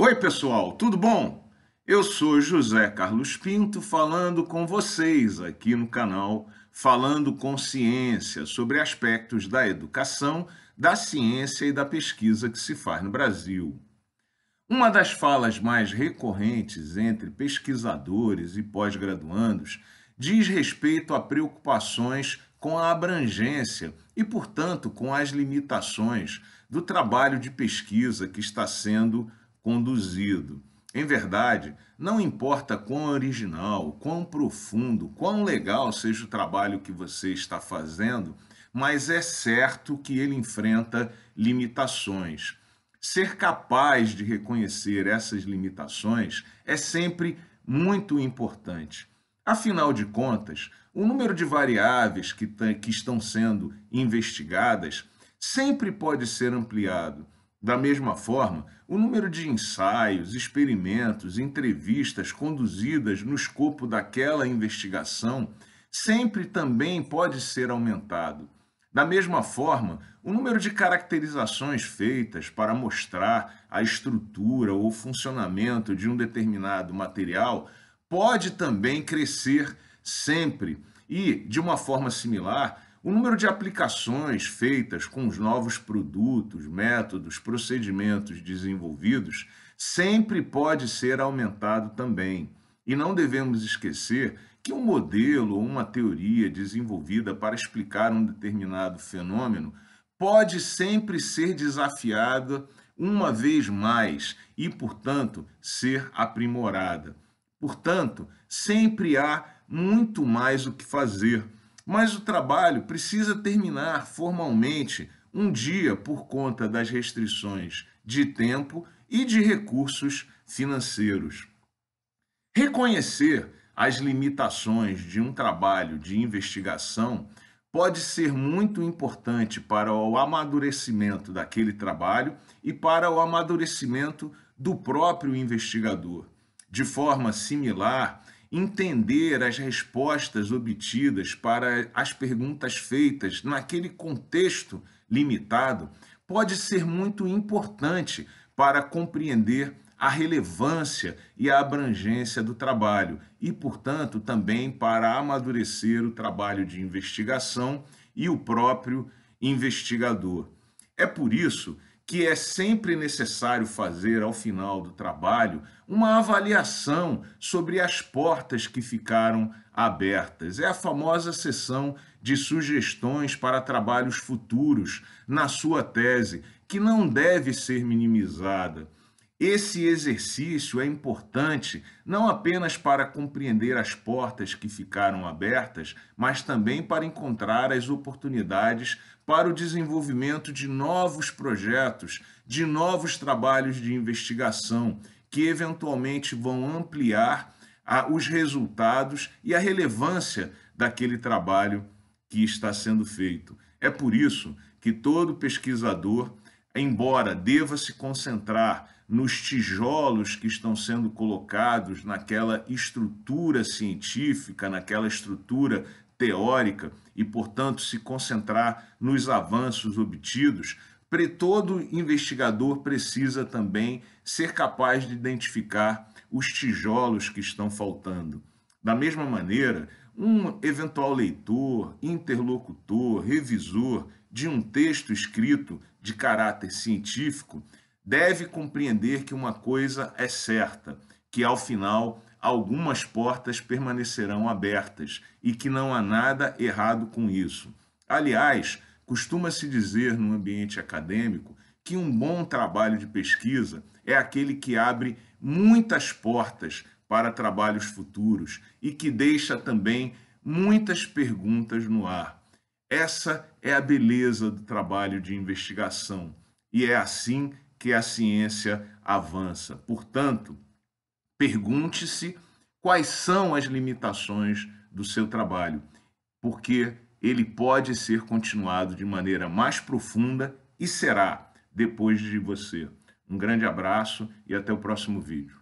Oi, pessoal, tudo bom? Eu sou José Carlos Pinto falando com vocês aqui no canal Falando com Ciência sobre aspectos da educação, da ciência e da pesquisa que se faz no Brasil. Uma das falas mais recorrentes entre pesquisadores e pós-graduandos diz respeito a preocupações com a abrangência e, portanto, com as limitações do trabalho de pesquisa que está sendo conduzido. Em verdade, não importa quão original, quão profundo, quão legal seja o trabalho que você está fazendo, mas é certo que ele enfrenta limitações. Ser capaz de reconhecer essas limitações é sempre muito importante. Afinal de contas, o número de variáveis que, que estão sendo investigadas sempre pode ser ampliado da mesma forma, o número de ensaios, experimentos, entrevistas conduzidas no escopo daquela investigação sempre também pode ser aumentado. Da mesma forma, o número de caracterizações feitas para mostrar a estrutura ou funcionamento de um determinado material pode também crescer sempre e, de uma forma similar, o número de aplicações feitas com os novos produtos, métodos, procedimentos desenvolvidos sempre pode ser aumentado também. E não devemos esquecer que um modelo ou uma teoria desenvolvida para explicar um determinado fenômeno pode sempre ser desafiada uma vez mais e, portanto, ser aprimorada. Portanto, sempre há muito mais o que fazer mas o trabalho precisa terminar formalmente um dia por conta das restrições de tempo e de recursos financeiros. Reconhecer as limitações de um trabalho de investigação pode ser muito importante para o amadurecimento daquele trabalho e para o amadurecimento do próprio investigador. De forma similar, entender as respostas obtidas para as perguntas feitas naquele contexto limitado pode ser muito importante para compreender a relevância e a abrangência do trabalho e, portanto, também para amadurecer o trabalho de investigação e o próprio investigador. É por isso que é sempre necessário fazer ao final do trabalho uma avaliação sobre as portas que ficaram abertas. É a famosa sessão de sugestões para trabalhos futuros na sua tese, que não deve ser minimizada. Esse exercício é importante não apenas para compreender as portas que ficaram abertas, mas também para encontrar as oportunidades para o desenvolvimento de novos projetos, de novos trabalhos de investigação, que eventualmente vão ampliar os resultados e a relevância daquele trabalho que está sendo feito. É por isso que todo pesquisador, embora deva se concentrar nos tijolos que estão sendo colocados naquela estrutura científica, naquela estrutura teórica e, portanto, se concentrar nos avanços obtidos, todo investigador precisa também ser capaz de identificar os tijolos que estão faltando. Da mesma maneira, um eventual leitor, interlocutor, revisor de um texto escrito de caráter científico deve compreender que uma coisa é certa, que ao final algumas portas permanecerão abertas e que não há nada errado com isso. Aliás, costuma-se dizer no ambiente acadêmico que um bom trabalho de pesquisa é aquele que abre muitas portas para trabalhos futuros e que deixa também muitas perguntas no ar. Essa é a beleza do trabalho de investigação e é assim que a ciência avança. Portanto, pergunte-se quais são as limitações do seu trabalho, porque ele pode ser continuado de maneira mais profunda e será depois de você. Um grande abraço e até o próximo vídeo.